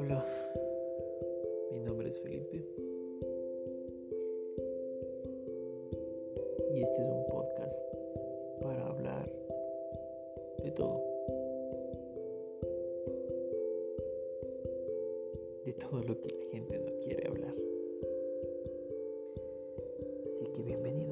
Hola, mi nombre es Felipe y este es un podcast para hablar de todo, de todo lo que la gente no quiere hablar. Así que bienvenido.